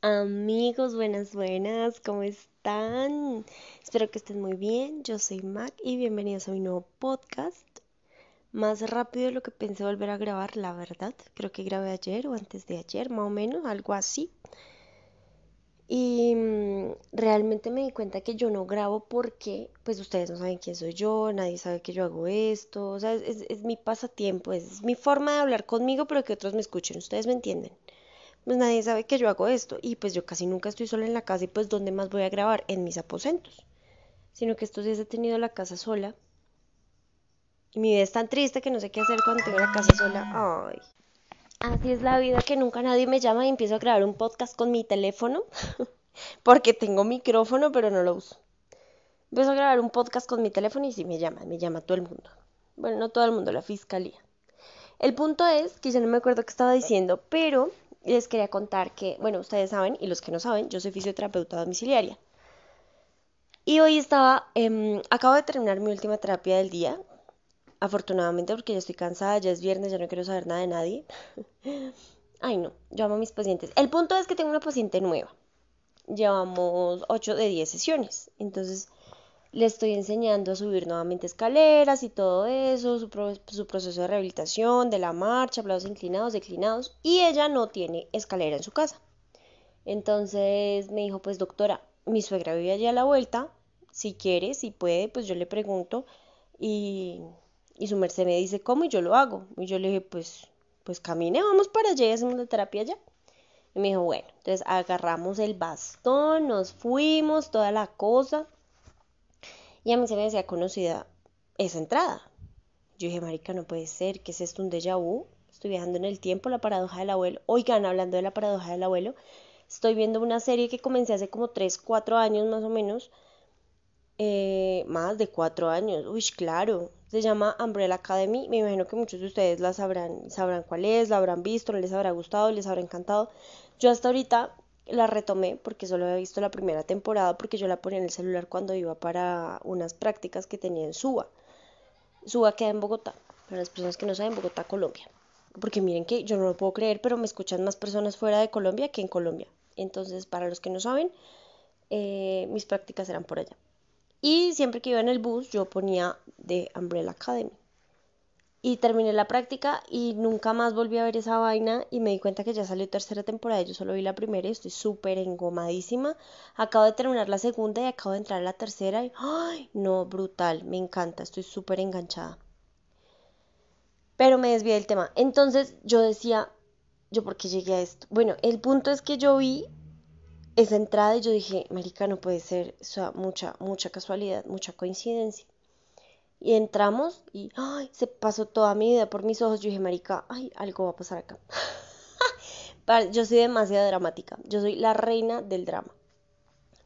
Amigos, buenas, buenas, ¿cómo están? Espero que estén muy bien. Yo soy Mac y bienvenidos a mi nuevo podcast. Más rápido de lo que pensé volver a grabar, la verdad. Creo que grabé ayer o antes de ayer, más o menos, algo así. Y mm, realmente me di cuenta que yo no grabo porque, pues ustedes no saben quién soy yo, nadie sabe que yo hago esto. O sea, es, es mi pasatiempo, es mi forma de hablar conmigo, pero que otros me escuchen. Ustedes me entienden pues nadie sabe que yo hago esto y pues yo casi nunca estoy sola en la casa y pues ¿dónde más voy a grabar? En mis aposentos. Sino que estos días he tenido la casa sola y mi vida es tan triste que no sé qué hacer cuando tengo la casa sola. Ay. Así es la vida que nunca nadie me llama y empiezo a grabar un podcast con mi teléfono porque tengo micrófono pero no lo uso. Empiezo a grabar un podcast con mi teléfono y sí me llaman, me llama todo el mundo. Bueno, no todo el mundo, la fiscalía. El punto es que ya no me acuerdo qué estaba diciendo, pero les quería contar que, bueno, ustedes saben, y los que no saben, yo soy fisioterapeuta domiciliaria. Y hoy estaba, eh, acabo de terminar mi última terapia del día, afortunadamente porque ya estoy cansada, ya es viernes, ya no quiero saber nada de nadie. Ay, no, yo amo a mis pacientes. El punto es que tengo una paciente nueva. Llevamos 8 de 10 sesiones. Entonces, le estoy enseñando a subir nuevamente escaleras y todo eso, su, proceso de rehabilitación, de la marcha, platos inclinados, declinados, y ella no tiene escalera en su casa. Entonces me dijo, pues doctora, mi suegra vive allí a la vuelta, si quiere, si puede, pues yo le pregunto y, y su merced me dice cómo y yo lo hago. Y yo le dije, pues, pues camine, vamos para allá y hacemos la terapia allá. Y me dijo, bueno, entonces agarramos el bastón, nos fuimos, toda la cosa y a mí se me decía conocida esa entrada. Yo dije, marica, no puede ser, ¿qué es esto? ¿Un déjà vu? Estoy viajando en el tiempo, la paradoja del abuelo. Oigan, hablando de la paradoja del abuelo, estoy viendo una serie que comencé hace como 3, 4 años más o menos. Eh, más de 4 años. Uy, claro. Se llama Umbrella Academy. Me imagino que muchos de ustedes la sabrán, sabrán cuál es, la habrán visto, les habrá gustado, les habrá encantado. Yo hasta ahorita la retomé porque solo había visto la primera temporada porque yo la ponía en el celular cuando iba para unas prácticas que tenía en Suba. Suba queda en Bogotá, para las personas que no saben, Bogotá, Colombia. Porque miren que yo no lo puedo creer, pero me escuchan más personas fuera de Colombia que en Colombia. Entonces, para los que no saben, eh, mis prácticas eran por allá. Y siempre que iba en el bus, yo ponía de Umbrella Academy y terminé la práctica y nunca más volví a ver esa vaina y me di cuenta que ya salió tercera temporada, yo solo vi la primera y estoy súper engomadísima. Acabo de terminar la segunda y acabo de entrar a la tercera y ¡ay! No, brutal, me encanta, estoy súper enganchada. Pero me desvié del tema. Entonces yo decía, ¿yo por qué llegué a esto? Bueno, el punto es que yo vi esa entrada y yo dije, marica, no puede ser, o sea, mucha, mucha casualidad, mucha coincidencia. Y entramos y ay, se pasó toda mi vida por mis ojos. Yo dije, marica, ay, algo va a pasar acá. yo soy demasiado dramática. Yo soy la reina del drama.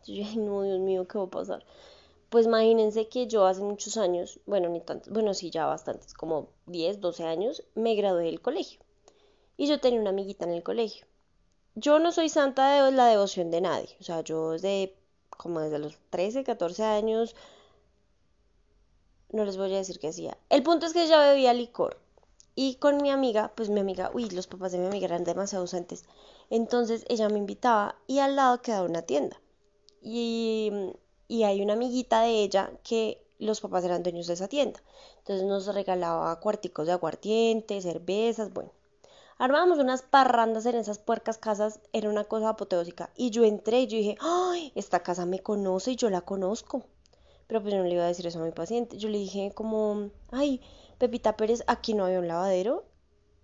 Yo dije, no, Dios mío, ¿qué va a pasar? Pues imagínense que yo hace muchos años, bueno, ni tantos, bueno, sí, ya bastantes, como 10, 12 años, me gradué del colegio. Y yo tenía una amiguita en el colegio. Yo no soy santa de la devoción de nadie. O sea, yo desde, como desde los 13, 14 años, no les voy a decir qué hacía. El punto es que ella bebía licor. Y con mi amiga, pues mi amiga, uy, los papás de mi amiga eran demasiado ausentes. Entonces ella me invitaba y al lado quedaba una tienda. Y, y hay una amiguita de ella que los papás eran dueños de esa tienda. Entonces nos regalaba cuarticos de aguardiente, cervezas, bueno. Armábamos unas parrandas en esas puercas casas, era una cosa apoteósica. Y yo entré y yo dije, ay, esta casa me conoce y yo la conozco. Pero pues yo no le iba a decir eso a mi paciente. Yo le dije como, ay, Pepita Pérez, aquí no había un lavadero.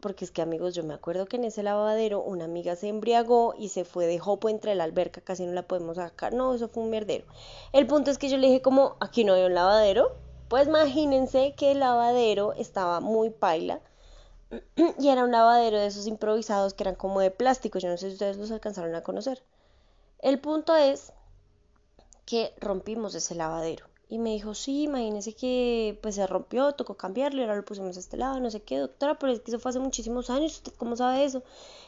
Porque es que amigos, yo me acuerdo que en ese lavadero una amiga se embriagó y se fue de jopo entre la alberca, casi no la podemos sacar. No, eso fue un mierdero. El punto es que yo le dije como, aquí no había un lavadero. Pues imagínense que el lavadero estaba muy paila. Y era un lavadero de esos improvisados que eran como de plástico. Yo no sé si ustedes los alcanzaron a conocer. El punto es que rompimos ese lavadero. Y me dijo, sí, imagínese que pues se rompió, tocó cambiarlo y ahora lo pusimos a este lado, no sé qué, doctora, pero es que eso fue hace muchísimos años, ¿usted cómo sabe eso?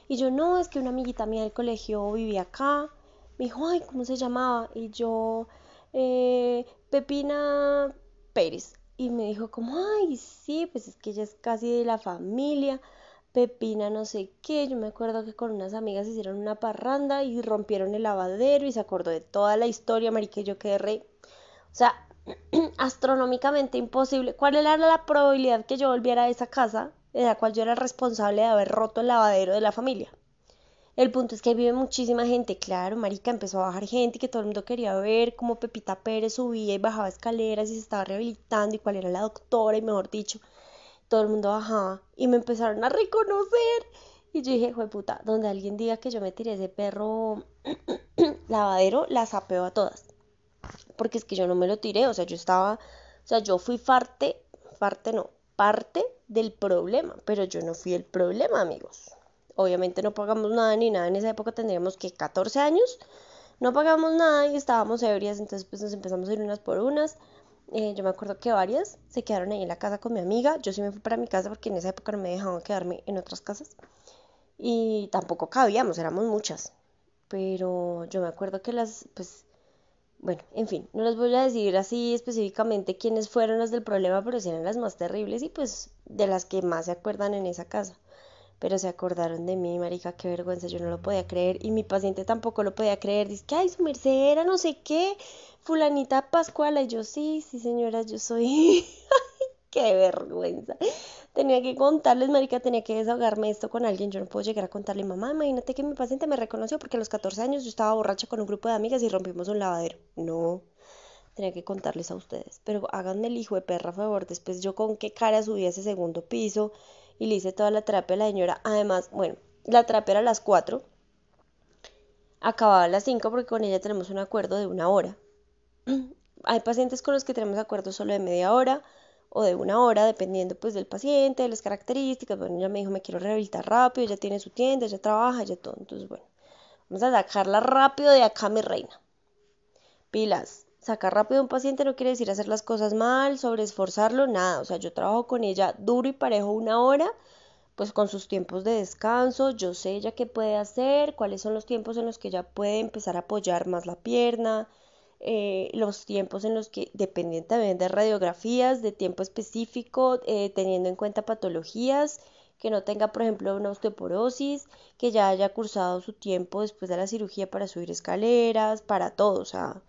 Y yo, no, es que una amiguita mía del colegio vivía acá. Me dijo, ay, ¿cómo se llamaba? Y yo, eh, Pepina Pérez. Y me dijo como, ay, sí, pues es que ella es casi de la familia. Pepina no sé qué, yo me acuerdo que con unas amigas hicieron una parranda y rompieron el lavadero y se acordó de toda la historia, marica, yo quedé re... O sea, astronómicamente imposible. ¿Cuál era la probabilidad que yo volviera a esa casa de la cual yo era responsable de haber roto el lavadero de la familia? El punto es que ahí vive muchísima gente, claro, marica, empezó a bajar gente que todo el mundo quería ver cómo Pepita Pérez subía y bajaba escaleras y se estaba rehabilitando y cuál era la doctora y mejor dicho, todo el mundo bajaba y me empezaron a reconocer. Y yo dije, puta, donde alguien diga que yo me tiré ese perro lavadero, la sapeo a todas. Porque es que yo no me lo tiré, o sea, yo estaba, o sea, yo fui parte, parte no, parte del problema, pero yo no fui el problema, amigos. Obviamente no pagamos nada ni nada, en esa época tendríamos que 14 años, no pagamos nada y estábamos ebrias, entonces pues nos empezamos a ir unas por unas. Eh, yo me acuerdo que varias se quedaron ahí en la casa con mi amiga. Yo sí me fui para mi casa porque en esa época no me dejaban quedarme en otras casas. Y tampoco cabíamos, éramos muchas. Pero yo me acuerdo que las, pues, bueno, en fin, no les voy a decir así específicamente quiénes fueron las del problema, pero eran las más terribles y pues de las que más se acuerdan en esa casa. Pero se acordaron de mí, marica, qué vergüenza, yo no lo podía creer y mi paciente tampoco lo podía creer. Dice que, ay, su merced era no sé qué fulanita Pascuala. Y yo, sí, sí, señora, yo soy. ¡Qué vergüenza! Tenía que contarles, marica, tenía que desahogarme esto con alguien. Yo no puedo llegar a contarle, mamá, imagínate que mi paciente me reconoció porque a los 14 años yo estaba borracha con un grupo de amigas y rompimos un lavadero. No, tenía que contarles a ustedes. Pero háganme el hijo de perra, favor. Después yo con qué cara subí a ese segundo piso y le hice toda la terapia a la señora. Además, bueno, la terapia era a las 4. Acababa a las 5 porque con ella tenemos un acuerdo de una hora. Hay pacientes con los que tenemos acuerdos solo de media hora o de una hora, dependiendo pues del paciente, de las características. Bueno, ella me dijo, me quiero rehabilitar rápido, ya tiene su tienda, ya trabaja, ya todo. Entonces, bueno, vamos a sacarla rápido de acá, mi reina. Pilas, sacar rápido a un paciente no quiere decir hacer las cosas mal, sobreesforzarlo, nada. O sea, yo trabajo con ella duro y parejo una hora, pues con sus tiempos de descanso, yo sé ella qué puede hacer, cuáles son los tiempos en los que ella puede empezar a apoyar más la pierna, eh, los tiempos en los que, dependiendo también de radiografías, de tiempo específico, eh, teniendo en cuenta patologías, que no tenga, por ejemplo, una osteoporosis, que ya haya cursado su tiempo después de la cirugía para subir escaleras, para todo, o sea,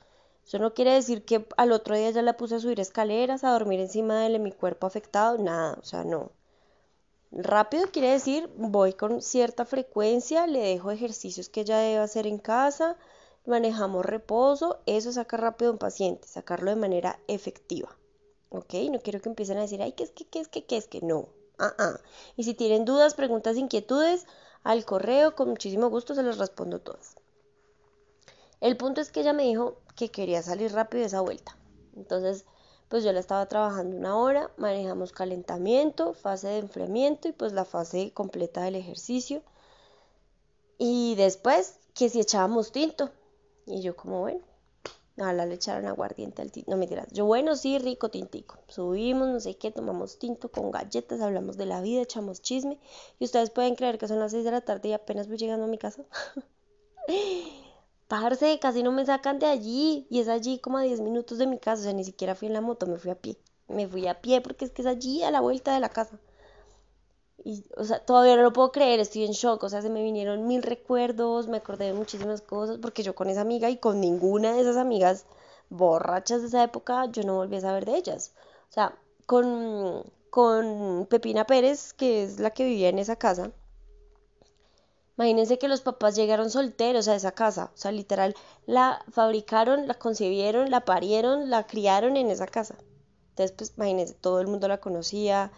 eso no quiere decir que al otro día ya la puse a subir escaleras, a dormir encima de mi cuerpo afectado, nada, o sea, no. Rápido quiere decir, voy con cierta frecuencia, le dejo ejercicios que ella debe hacer en casa, manejamos reposo, eso saca rápido a un paciente, sacarlo de manera efectiva. ¿Ok? No quiero que empiecen a decir, ay, ¿qué es que, qué es que, qué es que? No. Ah, ah. Y si tienen dudas, preguntas, inquietudes, al correo, con muchísimo gusto se las respondo todas. El punto es que ella me dijo que quería salir rápido de esa vuelta. Entonces, pues yo la estaba trabajando una hora, manejamos calentamiento, fase de enfriamiento y pues la fase completa del ejercicio. Y después que si echábamos tinto, y yo como, bueno, a la le echaron aguardiente al tinto. No me dirás, yo bueno, sí, rico tintico. Subimos, no sé qué, tomamos tinto con galletas, hablamos de la vida, echamos chisme. Y ustedes pueden creer que son las 6 de la tarde y apenas voy llegando a mi casa. Parce, casi no me sacan de allí. Y es allí como a 10 minutos de mi casa. O sea, ni siquiera fui en la moto, me fui a pie. Me fui a pie porque es que es allí a la vuelta de la casa. Y, o sea, todavía no lo puedo creer, estoy en shock, o sea, se me vinieron mil recuerdos, me acordé de muchísimas cosas, porque yo con esa amiga y con ninguna de esas amigas borrachas de esa época, yo no volví a saber de ellas. O sea, con, con Pepina Pérez, que es la que vivía en esa casa, imagínense que los papás llegaron solteros a esa casa, o sea, literal, la fabricaron, la concibieron, la parieron, la criaron en esa casa. Entonces, pues, imagínense, todo el mundo la conocía,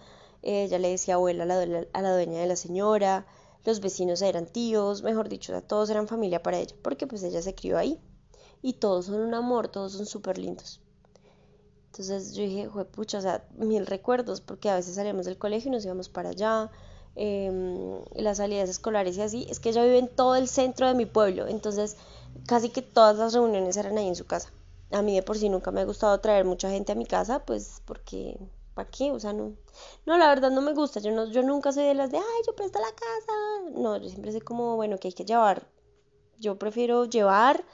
ella le decía abuela a la, dueña de la señora, los vecinos eran tíos, mejor dicho, todos eran familia para ella, porque pues ella se crió ahí. Y todos son un amor, todos son súper lindos. Entonces yo dije, pucha, o sea, mil recuerdos, porque a veces salíamos del colegio y nos íbamos para allá, em, las salidas escolares y así. Es que ella vive en todo el centro de mi pueblo, entonces casi que todas las reuniones eran ahí en su casa. A mí de por sí nunca me ha gustado traer mucha gente a mi casa, pues porque ¿para qué? O sea, no, no, la verdad no me gusta, yo, no, yo nunca soy de las de, ay, yo presto la casa, no, yo siempre soy como, bueno, que hay que llevar, yo prefiero llevar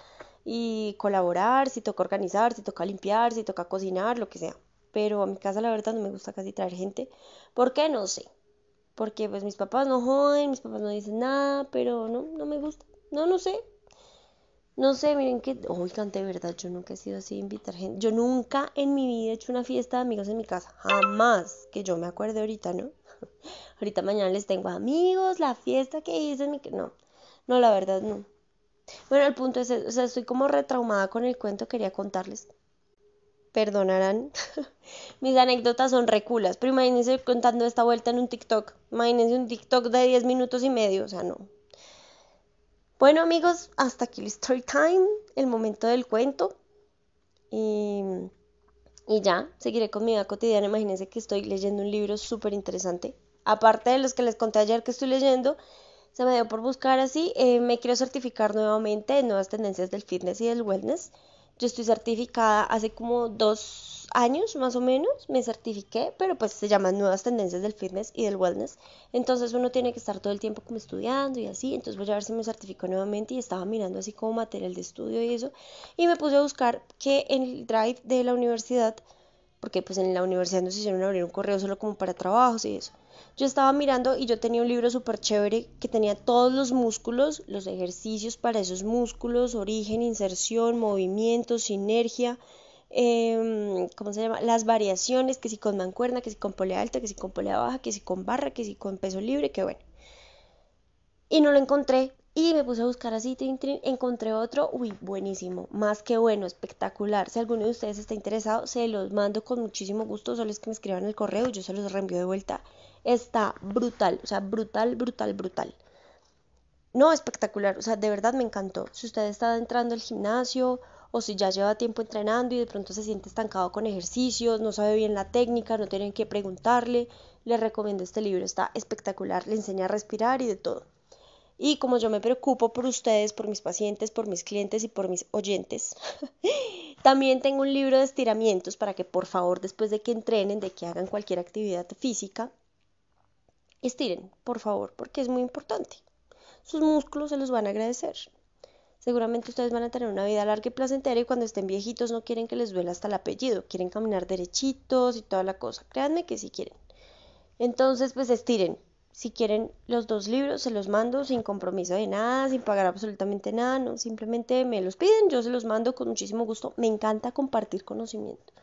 y colaborar, si toca organizar, si toca limpiar, si toca cocinar, lo que sea, pero a mi casa la verdad no me gusta casi traer gente, ¿por qué? No sé, Porque pues mis papás no joden, mis papás no dicen nada, pero no, no me gusta. No, no sé. No sé, miren que, oigan, de verdad, yo nunca he sido así de invitar gente. Yo nunca en mi vida he hecho una fiesta de amigos en mi casa. Jamás. Que yo me acuerde ahorita, ¿no? ahorita mañana les tengo amigos, la fiesta que hice en mi... No, no, la verdad, no. Bueno, el punto es, o sea, estoy como retraumada con el cuento, quería contarles. Perdonarán. Mis anécdotas son reculas, pero imagínense contando esta vuelta en un TikTok. Imagínense un TikTok de 10 minutos y medio, o sea, no. Bueno, amigos, hasta aquí el story time, el momento del cuento. Y, y ya, seguiré con mi vida cotidiana. Imagínense que estoy leyendo un libro súper interesante. Aparte de los que les conté ayer que estoy leyendo, se me dio por buscar así. Eh, me quiero certificar nuevamente en nuevas tendencias del fitness y del wellness. Yo estoy certificada hace como dos años más o menos, me certifiqué, pero pues se llaman nuevas tendencias del fitness y del wellness. Entonces uno tiene que estar todo el tiempo como estudiando y así. Entonces voy a ver si me certifico nuevamente y estaba mirando así como material de estudio y eso. Y me puse a buscar que en el drive de la universidad, porque pues en la universidad nos hicieron abrir un correo solo como para trabajos y eso. Yo estaba mirando y yo tenía un libro súper chévere que tenía todos los músculos, los ejercicios para esos músculos, origen, inserción, movimiento, sinergia, em, ¿cómo se llama? Las variaciones, que si con mancuerna, que si con polea alta, que si con polea baja, que si con barra, que si con peso libre, que bueno. Y no lo encontré y me puse a buscar así, encontré otro, uy, buenísimo, más que bueno, espectacular. Si alguno de ustedes está interesado, se los mando con muchísimo gusto, solo es que me escriban el correo y yo se los reenvío de vuelta está brutal, o sea, brutal, brutal, brutal. No, espectacular, o sea, de verdad me encantó. Si usted está entrando al gimnasio o si ya lleva tiempo entrenando y de pronto se siente estancado con ejercicios, no sabe bien la técnica, no tienen que preguntarle, le recomiendo este libro, está espectacular, le enseña a respirar y de todo. Y como yo me preocupo por ustedes, por mis pacientes, por mis clientes y por mis oyentes, también tengo un libro de estiramientos para que por favor después de que entrenen, de que hagan cualquier actividad física, Estiren, por favor, porque es muy importante. Sus músculos se los van a agradecer. Seguramente ustedes van a tener una vida larga y placentera y cuando estén viejitos no quieren que les duela hasta el apellido, quieren caminar derechitos y toda la cosa. Créanme que sí quieren. Entonces, pues estiren. Si quieren los dos libros, se los mando sin compromiso de nada, sin pagar absolutamente nada, no, simplemente me los piden, yo se los mando con muchísimo gusto. Me encanta compartir conocimiento.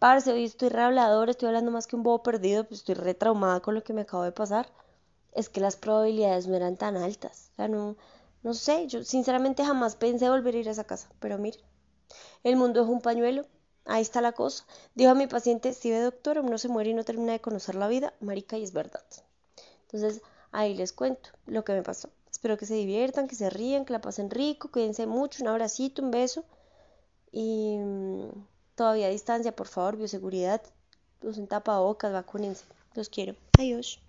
Parce, hoy estoy rehablador, estoy hablando más que un bobo perdido, pues estoy retraumada con lo que me acabo de pasar. Es que las probabilidades no eran tan altas. O sea, no, no sé, yo sinceramente jamás pensé volver a ir a esa casa, pero mire, el mundo es un pañuelo, ahí está la cosa. Dijo a mi paciente, si ve doctor, uno se muere y no termina de conocer la vida, marica, y es verdad. Entonces, ahí les cuento lo que me pasó. Espero que se diviertan, que se ríen, que la pasen rico, cuídense mucho, un abracito, un beso y Todavía a distancia, por favor, bioseguridad. Usen tapabocas, vacúnense. Los quiero. Adiós.